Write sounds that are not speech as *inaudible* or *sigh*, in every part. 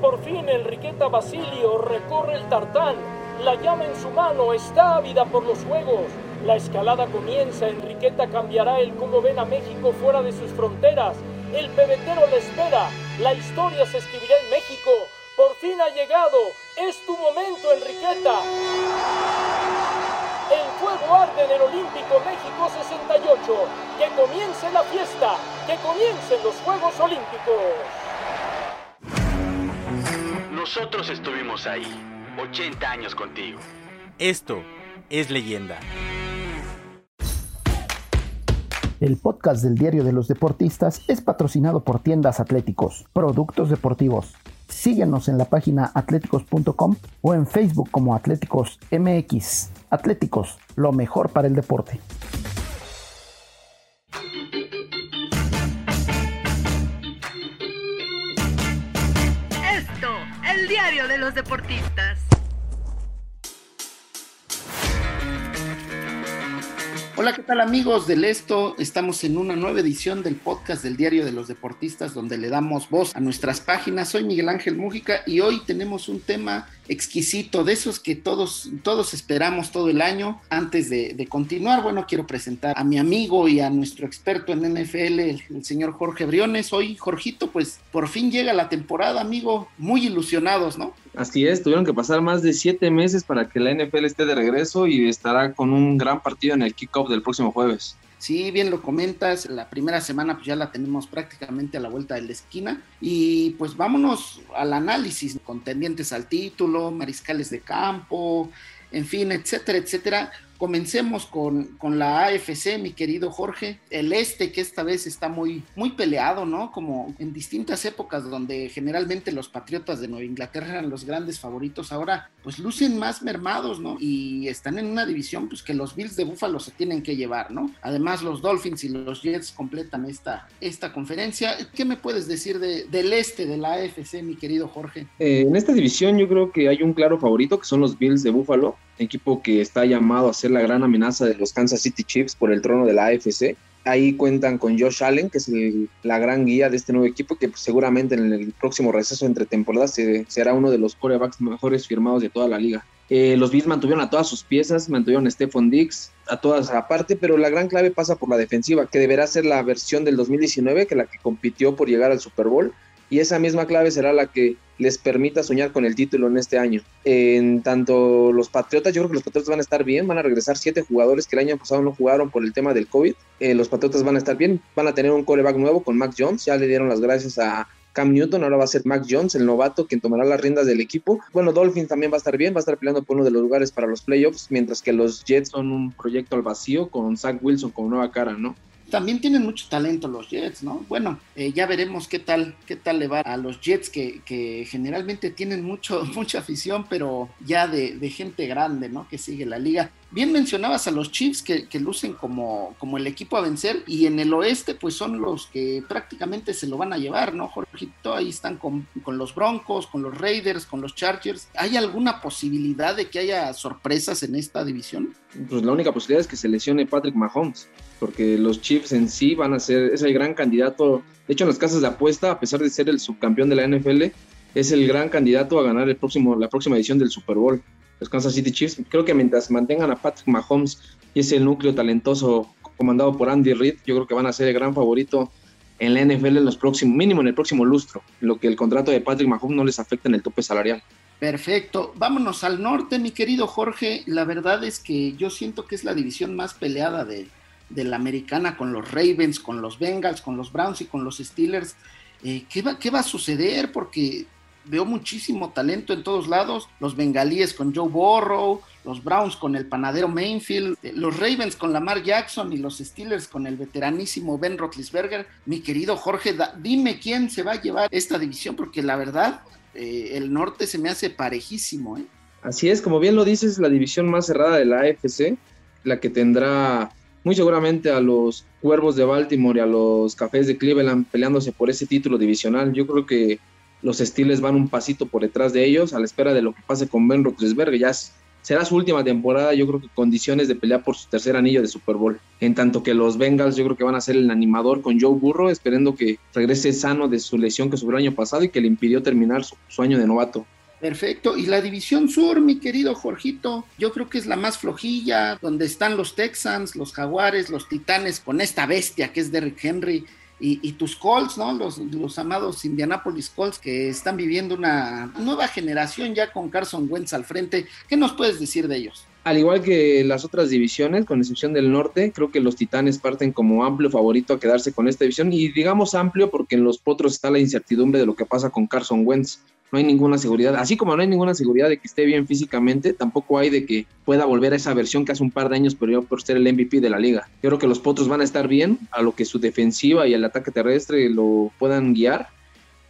Por fin Enriqueta Basilio, recorre el tartán, la llama en su mano, está ávida por los juegos. La escalada comienza, Enriqueta cambiará el cómo ven a México fuera de sus fronteras. El pebetero le espera, la historia se escribirá en México. Por fin ha llegado, es tu momento, Enriqueta. El fuego arde en el Olímpico México 68. Que comience la fiesta, que comiencen los Juegos Olímpicos. Nosotros estuvimos ahí, 80 años contigo. Esto es leyenda. El podcast del Diario de los Deportistas es patrocinado por Tiendas Atléticos, Productos Deportivos. Síguenos en la página atléticos.com o en Facebook como Atléticos MX. Atléticos, lo mejor para el deporte. Los deportistas. Hola, ¿qué tal amigos del Esto? Estamos en una nueva edición del podcast del Diario de los Deportistas donde le damos voz a nuestras páginas. Soy Miguel Ángel Mújica y hoy tenemos un tema exquisito, de esos que todos, todos esperamos todo el año. Antes de, continuar, bueno, quiero presentar a mi amigo y a nuestro experto en NFL, el, el señor Jorge Briones. Hoy, Jorgito, pues por fin llega la temporada, amigo, muy ilusionados, ¿no? Así es, tuvieron que pasar más de siete meses para que la NFL esté de regreso y estará con un gran partido en el kickoff del próximo jueves. Sí, bien lo comentas, la primera semana pues ya la tenemos prácticamente a la vuelta de la esquina y pues vámonos al análisis, contendientes al título, mariscales de campo, en fin, etcétera, etcétera. Comencemos con, con, la AFC, mi querido Jorge. El este, que esta vez está muy, muy peleado, ¿no? Como en distintas épocas donde generalmente los Patriotas de Nueva Inglaterra eran los grandes favoritos, ahora pues lucen más mermados, ¿no? Y están en una división pues que los Bills de Buffalo se tienen que llevar, ¿no? Además los Dolphins y los Jets completan esta, esta conferencia. ¿Qué me puedes decir de, del este de la AFC, mi querido Jorge? Eh, en esta división yo creo que hay un claro favorito que son los Bills de Buffalo equipo que está llamado a ser la gran amenaza de los Kansas City Chiefs por el trono de la AFC. Ahí cuentan con Josh Allen, que es el, la gran guía de este nuevo equipo, que pues, seguramente en el próximo receso entre temporadas se, será uno de los quarterbacks mejores firmados de toda la liga. Eh, los Bills mantuvieron a todas sus piezas, mantuvieron a Stephon Diggs, a todas aparte, pero la gran clave pasa por la defensiva, que deberá ser la versión del 2019, que la que compitió por llegar al Super Bowl, y esa misma clave será la que les permita soñar con el título en este año. En tanto los Patriotas, yo creo que los Patriotas van a estar bien, van a regresar siete jugadores que el año pasado no jugaron por el tema del COVID. Eh, los Patriotas van a estar bien, van a tener un coreback nuevo con Mac Jones, ya le dieron las gracias a Cam Newton, ahora va a ser Mac Jones, el novato, quien tomará las riendas del equipo. Bueno, Dolphins también va a estar bien, va a estar peleando por uno de los lugares para los playoffs, mientras que los Jets son un proyecto al vacío con Zach Wilson como nueva cara, ¿no? También tienen mucho talento los Jets, ¿no? Bueno, eh, ya veremos qué tal, qué tal le va a los Jets que, que generalmente tienen mucho, *laughs* mucha afición, pero ya de, de, gente grande, ¿no? Que sigue la liga. Bien mencionabas a los Chiefs que, lucen como, como el equipo a vencer y en el oeste pues son los que prácticamente se lo van a llevar, ¿no, Jorgito? Ahí están con, con los Broncos, con los Raiders, con los Chargers. ¿Hay alguna posibilidad de que haya sorpresas en esta división? Pues la única posibilidad es que se lesione Patrick Mahomes porque los Chiefs en sí van a ser, es el gran candidato, de hecho en las casas de apuesta, a pesar de ser el subcampeón de la NFL, es el gran candidato a ganar el próximo, la próxima edición del Super Bowl. Los Kansas City Chiefs, creo que mientras mantengan a Patrick Mahomes y ese núcleo talentoso comandado por Andy Reid, yo creo que van a ser el gran favorito en la NFL en los próximos, mínimo en el próximo lustro, lo que el contrato de Patrick Mahomes no les afecta en el tope salarial. Perfecto. Vámonos al norte, mi querido Jorge. La verdad es que yo siento que es la división más peleada de, la americana con los Ravens, con los Bengals, con los Browns y con los Steelers. Eh, ¿qué, va, ¿Qué va a suceder? Porque veo muchísimo talento en todos lados. Los bengalíes con Joe Burrow, los Browns con el panadero Mainfield, los Ravens con Lamar Jackson y los Steelers con el veteranísimo Ben Roethlisberger. Mi querido Jorge, dime quién se va a llevar esta división, porque la verdad, eh, el norte se me hace parejísimo. ¿eh? Así es, como bien lo dices, la división más cerrada de la AFC, la que tendrá muy seguramente a los Cuervos de Baltimore y a los Cafés de Cleveland peleándose por ese título divisional. Yo creo que los Steelers van un pasito por detrás de ellos a la espera de lo que pase con Ben Roethlisberger. Ya será su última temporada, yo creo que condiciones de pelear por su tercer anillo de Super Bowl. En tanto que los Bengals yo creo que van a ser el animador con Joe Burrow, esperando que regrese sano de su lesión que sufrió el año pasado y que le impidió terminar su, su año de novato. Perfecto. Y la división sur, mi querido Jorgito, yo creo que es la más flojilla, donde están los Texans, los Jaguares, los Titanes, con esta bestia que es Derrick Henry. Y, tus Colts, ¿no? Los, los amados Indianapolis Colts que están viviendo una nueva generación ya con Carson Wentz al frente. ¿Qué nos puedes decir de ellos? Al igual que las otras divisiones, con excepción del norte, creo que los Titanes parten como amplio favorito a quedarse con esta división y digamos amplio porque en los potros está la incertidumbre de lo que pasa con Carson Wentz no hay ninguna seguridad. Así como no hay ninguna seguridad de que esté bien físicamente, tampoco hay de que pueda volver a esa versión que hace un par de años perdió por ser el MVP de la liga. Yo creo que los Potros van a estar bien, a lo que su defensiva y el ataque terrestre lo puedan guiar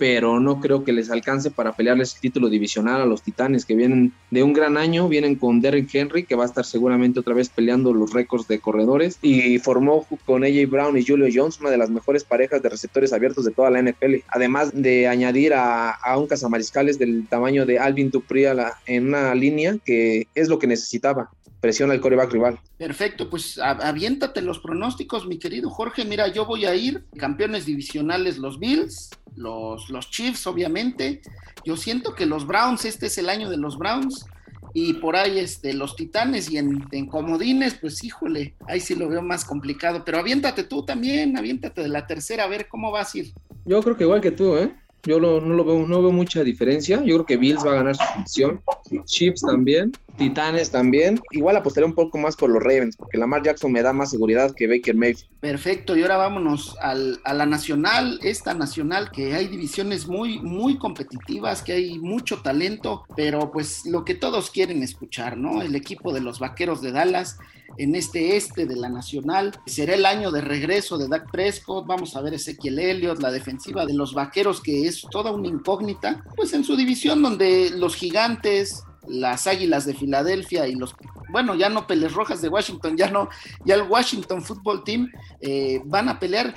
pero no creo que les alcance para pelearles el título divisional a los Titanes, que vienen de un gran año, vienen con Derrick Henry, que va a estar seguramente otra vez peleando los récords de corredores, y formó con AJ Brown y Julio Jones una de las mejores parejas de receptores abiertos de toda la NFL, además de añadir a, a un cazamariscales del tamaño de Alvin Dupree en una línea que es lo que necesitaba presiona al coreback rival. Perfecto, pues aviéntate los pronósticos, mi querido Jorge. Mira, yo voy a ir campeones divisionales los Bills, los, los Chiefs, obviamente. Yo siento que los Browns, este es el año de los Browns. Y por ahí este, los Titanes y en, en comodines, pues híjole, ahí sí lo veo más complicado. Pero aviéntate tú también, aviéntate de la tercera, a ver cómo vas a ir. Yo creo que igual que tú, ¿eh? Yo no lo veo, no veo mucha diferencia. Yo creo que Bills va a ganar su división. Chiefs también. Titanes también. Igual apostaré un poco más por los Ravens, porque Lamar Jackson me da más seguridad que Baker Mayfield. Perfecto, y ahora vámonos al, a la nacional, esta nacional, que hay divisiones muy, muy competitivas, que hay mucho talento, pero pues lo que todos quieren escuchar, ¿no? El equipo de los Vaqueros de Dallas en este este de la nacional. Será el año de regreso de Dak Prescott, vamos a ver Ezequiel Elliott, la defensiva de los Vaqueros, que es toda una incógnita, pues en su división donde los gigantes, las Águilas de Filadelfia y los, bueno, ya no Peles Rojas de Washington, ya no, ya el Washington Football Team eh, van a pelear.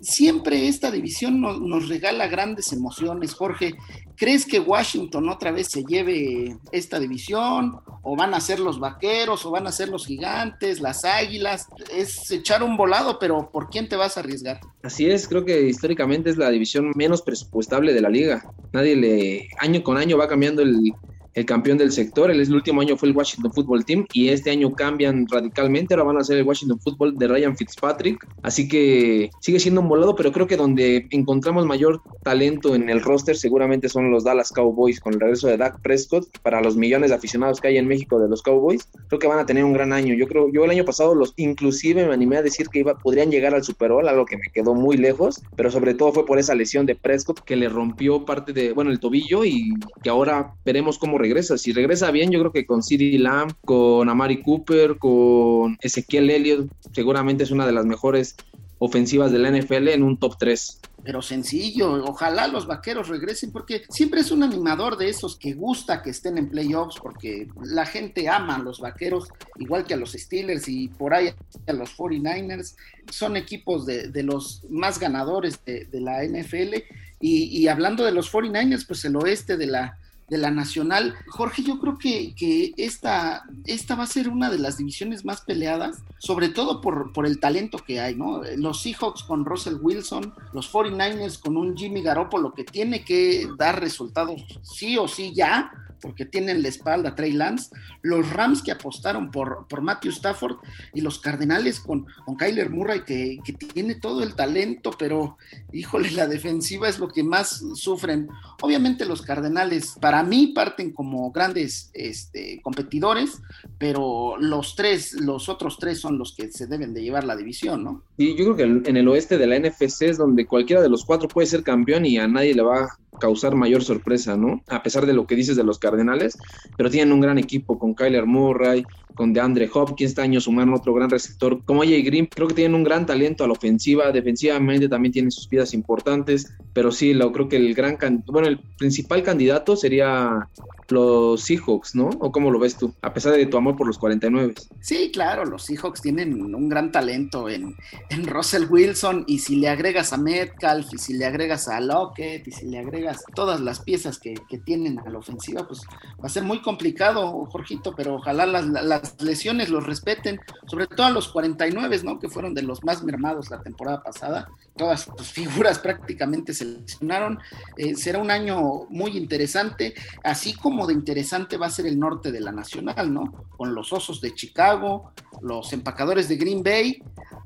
Siempre esta división nos regala grandes emociones, Jorge. ¿Crees que Washington otra vez se lleve esta división? ¿O van a ser los vaqueros? ¿O van a ser los gigantes, las águilas? Es echar un volado, pero ¿por quién te vas a arriesgar? Así es, creo que históricamente es la división menos presupuestable de la liga. Nadie le, año con año va cambiando el, el campeón del sector. El, el, último año fue el Washington Football Team y este año cambian radicalmente. Ahora van a ser el Washington Football de Ryan Fitzpatrick. Así que sigue siendo un volado, pero creo que donde encontramos mayor talento en el roster seguramente son los Dallas Cowboys con el regreso de Dak Prescott. Para los millones de aficionados que hay en México de los Cowboys, creo que van a tener un gran año. Yo creo, yo el año pasado los inclusive me animé a decir que iba, podrían llegar al Super Bowl, algo que me quedó muy lejos, pero sobre todo fue por esa lesión de Prescott que le rompió parte de, bueno, el tobillo y que ahora veremos cómo regresa. Si regresa bien, yo creo que con CeeDee Lamb, con Amari Cooper, con Ezequiel Elliott, seguramente es una de las mejores ofensivas de la NFL en un top 3 pero sencillo. Ojalá los vaqueros regresen porque siempre es un animador de esos que gusta que estén en playoffs porque la gente ama a los vaqueros igual que a los Steelers y por ahí a los 49ers. Son equipos de, los más ganadores de, la NFL. Y, hablando de los 49ers, pues el oeste de la, de la Nacional. Jorge, yo creo que, que esta, esta va a ser una de las divisiones más peleadas, sobre todo por, por el talento que hay, ¿no? Los Seahawks con Russell Wilson, los 49ers con un Jimmy Garoppolo que tiene que dar resultados sí o sí ya, porque tienen la espalda Trey Lance, los Rams que apostaron por, por Matthew Stafford y los Cardenales con, con Kyler Murray que, que, tiene todo el talento, pero híjole, la defensiva es lo que más sufren. Obviamente los Cardenales para mí parten como grandes este, competidores, pero los tres, los otros tres son los que se deben de llevar la división, ¿no? Y yo creo que en el oeste de la NFC es donde cualquiera de los cuatro puede ser campeón y a nadie le va causar mayor sorpresa, ¿no? A pesar de lo que dices de los Cardenales, pero tienen un gran equipo con Kyler Murray, con DeAndre Hopkins, este año sumaron otro gran receptor como AJ Green, creo que tienen un gran talento a la ofensiva, defensivamente también tienen sus piezas importantes, pero sí, lo, creo que el gran, bueno, el principal candidato sería los Seahawks, ¿no? ¿O cómo lo ves tú? A pesar de tu amor por los 49. Sí, claro, los Seahawks tienen un gran talento en, en Russell Wilson y si le agregas a Metcalf y si le agregas a Lockett y si le agregas todas las piezas que, tienen a la ofensiva, pues va a ser muy complicado, Jorgito, pero ojalá las, las lesiones los respeten, sobre todo a los 49, ¿no? Que fueron de los más mermados la temporada pasada. Todas sus figuras *laughs* prácticamente se lesionaron. Eh, será un año muy interesante, así como de interesante va a ser el norte de la Nacional, ¿no? Con los Osos de Chicago, los empacadores de Green Bay,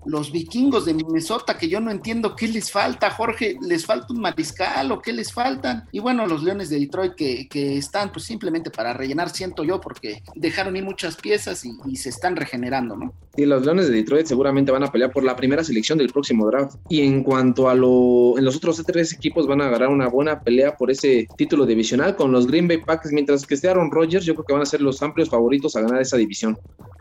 los vikingos de Minnesota, que yo no entiendo qué les falta, Jorge, les falta un mariscal o qué les faltan. Y bueno, los Leones de Detroit que, están pues simplemente para rellenar, siento yo, porque dejaron ir muchas piezas y, y se están regenerando, ¿no? Y los Leones de Detroit seguramente van a pelear por la primera selección del próximo draft. Y en cuanto a lo, en los otros tres equipos van a agarrar una buena pelea por ese título divisional con los Green Bay Packers mientras que esté Aaron Rodgers, yo creo que van a ser los amplios favoritos a ganar esa división.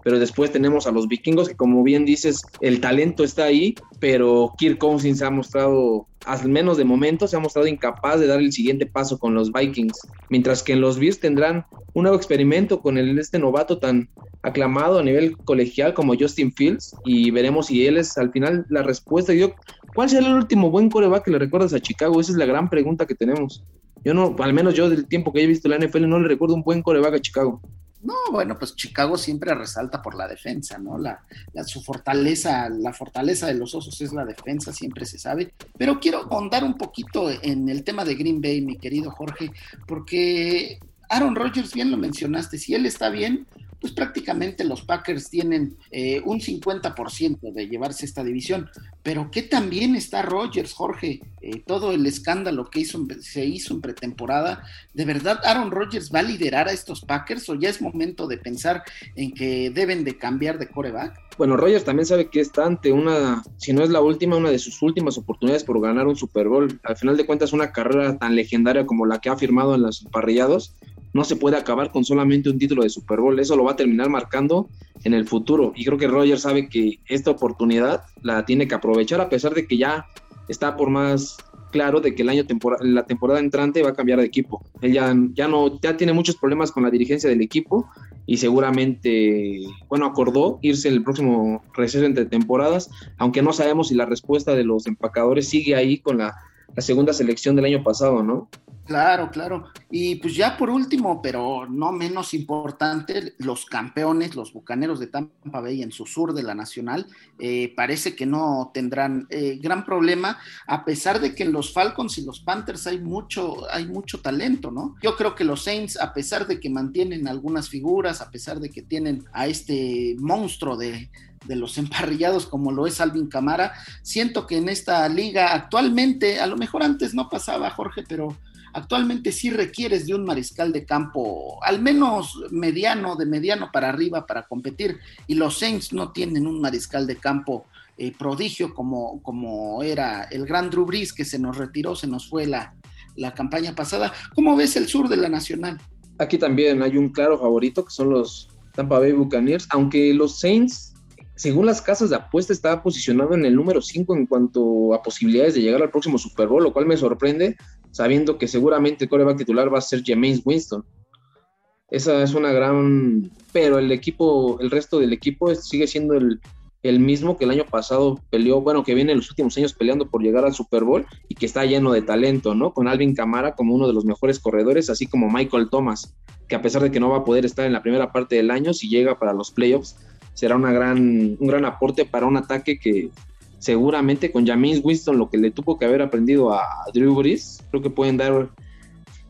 Pero después tenemos a los vikingos, que como bien dices, el talento está ahí, pero Kirk Cousins se ha mostrado, al menos de momento, se ha mostrado incapaz de dar el siguiente paso con los Vikings. Mientras que en los Bears tendrán un nuevo experimento con el, este novato tan aclamado a nivel colegial como Justin Fields y veremos si él es al final la respuesta. Yo, ¿Cuál será el último buen coreback que le recuerdas a Chicago? Esa es la gran pregunta que tenemos. Yo no, al menos yo del tiempo que he visto la NFL, no le recuerdo un buen coreback a Chicago. No, bueno, pues Chicago siempre resalta por la defensa, ¿no? La, su fortaleza, la fortaleza de los osos es la defensa, siempre se sabe. Pero quiero ahondar un poquito en el tema de Green Bay, mi querido Jorge, porque Aaron Rodgers, bien lo mencionaste, si él está bien, pues prácticamente los Packers tienen eh, un 50% de llevarse esta división. Pero ¿qué también está Rogers, Jorge? Eh, todo el escándalo que hizo, se hizo en pretemporada. ¿De verdad Aaron Rodgers va a liderar a estos Packers o ya es momento de pensar en que deben de cambiar de coreback? Bueno, Rogers también sabe que está ante una, si no es la última, una de sus últimas oportunidades por ganar un Super Bowl. Al final de cuentas, una carrera tan legendaria como la que ha firmado en los parrillados no se puede acabar con solamente un título de Super Bowl. Eso lo va a terminar marcando en el futuro. Y creo que Roger sabe que esta oportunidad la tiene que aprovechar, a pesar de que ya está por más claro de que el año la temporada entrante va a cambiar de equipo. Él ya, no, ya tiene muchos problemas con la dirigencia del equipo y seguramente, bueno, acordó irse el próximo receso entre temporadas, aunque no sabemos si la respuesta de los empacadores sigue ahí con la, la segunda selección del año pasado, ¿no? Claro, claro. Y pues ya por último, pero no menos importante, los campeones, los Bucaneros de Tampa Bay en su sur de la Nacional, eh, parece que no tendrán eh, gran problema, a pesar de que en los Falcons y los Panthers hay mucho, hay mucho talento, ¿no? Yo creo que los Saints, a pesar de que mantienen algunas figuras, a pesar de que tienen a este monstruo de, de los *laughs* emparrillados como lo es Alvin Camara. Siento que en esta liga actualmente, a lo mejor antes no pasaba, Jorge, pero actualmente sí requieres de un mariscal de campo, al menos mediano, de mediano para arriba para competir, y los Saints no tienen un mariscal de campo eh, prodigio como, como era el gran Drew Brees que se nos retiró, se nos fue la, la campaña pasada. ¿Cómo ves el sur de la Nacional? Aquí también hay un claro favorito que son los Tampa Bay Buccaneers, aunque los Saints según las casas de apuesta, está posicionado en el número 5 en cuanto a posibilidades de llegar al próximo Super Bowl, lo cual me sorprende, sabiendo que seguramente el coreback titular va a ser James Winston. Esa es una gran. Pero el equipo, el resto del equipo sigue siendo el, el mismo que el año pasado peleó, bueno, que viene en los últimos años peleando por llegar al Super Bowl y que está lleno de talento, ¿no? Con Alvin Camara como uno de los mejores corredores, así como Michael Thomas, que a pesar de que no va a poder estar en la primera parte del año, si llega para los playoffs, será una gran, un gran aporte para un ataque que seguramente con James Winston, lo que le tuvo que haber aprendido a Drew Brees, creo que pueden dar,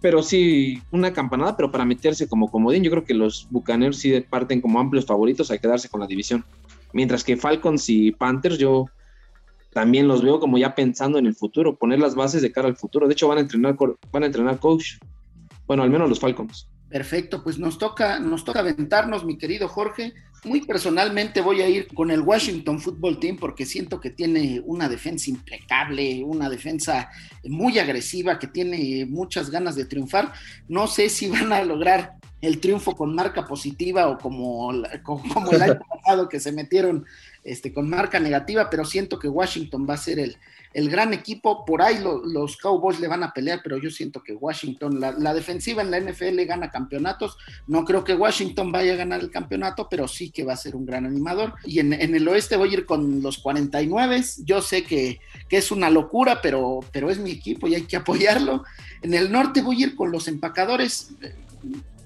pero sí, una campanada, pero para meterse como comodín, yo creo que los Buccaneers sí parten como amplios favoritos a quedarse con la división. Mientras que Falcons y Panthers, yo también los veo como ya pensando en el futuro, poner las bases de cara al futuro. De hecho, van a entrenar, van a entrenar coach. Bueno, al menos los Falcons. Perfecto, pues nos toca, nos toca aventarnos, mi querido Jorge, Muy personalmente voy a ir con el Washington Football Team porque siento que tiene una defensa impecable, una defensa muy agresiva, que tiene muchas ganas de triunfar. No sé si van a lograr el triunfo con marca positiva o como, como el año *laughs* pasado que se metieron este, con marca negativa, pero siento que Washington va a ser el, el gran equipo. Por ahí los Cowboys le van a pelear, pero yo siento que Washington, la, defensiva en la NFL gana campeonatos. No creo que Washington vaya a ganar el campeonato, pero sí que va a ser un gran animador. Y en, el oeste voy a ir con los 49. Yo sé que, que, es una locura, pero, pero es mi equipo y hay que apoyarlo. En el norte voy a ir con los empacadores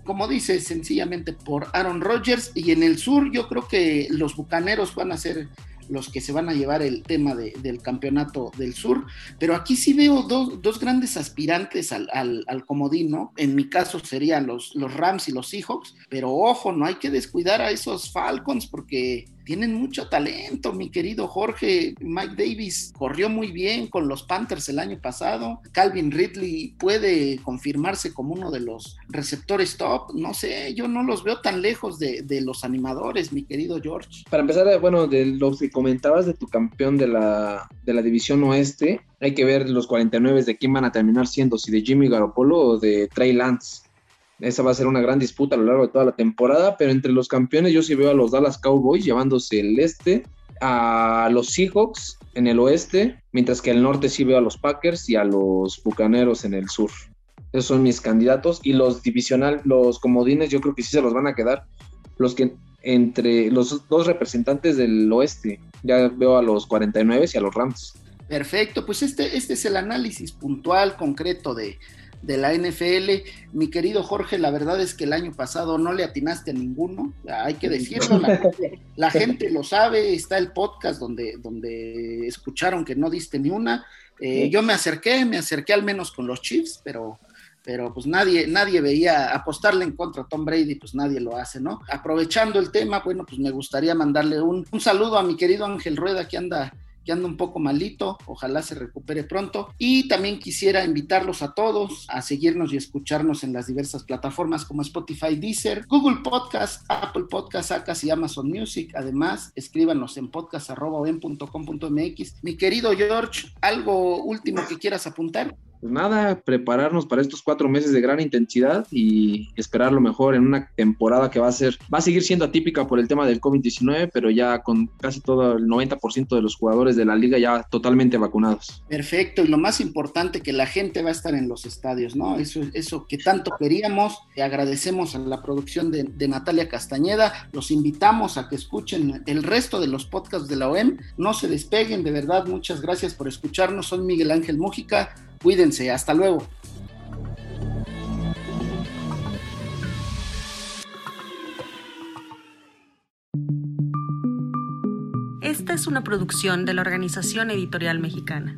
como dice, sencillamente por Aaron Rodgers. Y en el sur yo creo que los Bucaneros van a ser los que se van a llevar el tema del campeonato del sur, pero aquí sí veo dos, grandes aspirantes al, al, comodín, ¿no? En mi caso serían los, los Rams y los Seahawks, pero ojo, no hay que descuidar a esos Falcons porque tienen mucho talento, mi querido Jorge. Mike Davis corrió muy bien con los Panthers el año pasado. Calvin Ridley puede confirmarse como uno de los receptores top. No sé, yo no los veo tan lejos de, los animadores, mi querido George. Para empezar, bueno, de lo que comentabas de tu campeón de la, de la división oeste, hay que ver los 49 de quién van a terminar siendo, si de Jimmy Garoppolo o de Trey Lance. Esa va a ser una gran disputa a lo largo de toda la temporada, pero entre los campeones yo sí veo a los Dallas Cowboys llevándose el este, a los Seahawks en el oeste, mientras que el norte sí veo a los Packers y a los Bucaneros en el sur. Esos son mis candidatos y los divisional, los comodines yo creo que sí se los van a quedar los que entre los dos representantes del oeste. Ya veo a los 49 y a los Rams. Perfecto, pues este, este es el análisis puntual, concreto de, de la NFL. Mi querido Jorge, la verdad es que el año pasado no le atinaste a ninguno, hay que decirlo, la, gente *laughs* lo sabe, está el podcast donde, donde escucharon que no diste ni una. Eh, yo me acerqué, me acerqué al menos con los Chiefs, pero, pero pues nadie, nadie veía apostarle en contra a Tom Brady, pues nadie lo hace, ¿no? Aprovechando el tema, bueno, pues me gustaría mandarle un, un saludo a mi querido Ángel Rueda que anda que anda un poco malito, ojalá se recupere pronto. Y también quisiera invitarlos a todos a seguirnos y escucharnos en las diversas plataformas como Spotify, Deezer, Google Podcast, Apple Podcast, Acas y Amazon Music. Además, escríbanos en podcast.com.mx. Mi querido George, ¿algo último que quieras apuntar? Pues nada, prepararnos para estos cuatro meses de gran intensidad y esperar lo mejor en una temporada que va a ser, va a seguir siendo atípica por el tema del COVID-19, pero ya con casi todo el 90% de los jugadores de la liga ya totalmente vacunados. Perfecto, y lo más importante, que la gente va a estar en los estadios, ¿no? Eso, eso que tanto queríamos, agradecemos a la producción de, de Natalia Castañeda, los invitamos a que escuchen el resto de los podcasts de la OEM, no se despeguen, de verdad, muchas gracias por escucharnos, soy Miguel Ángel Mújica, Cuídense, hasta luego. Esta es una producción de la Organización Editorial Mexicana.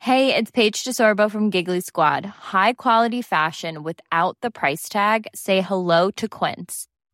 Hey, it's Paige DeSorbo from Giggly Squad. High quality fashion without the price tag. Say hello to Quince.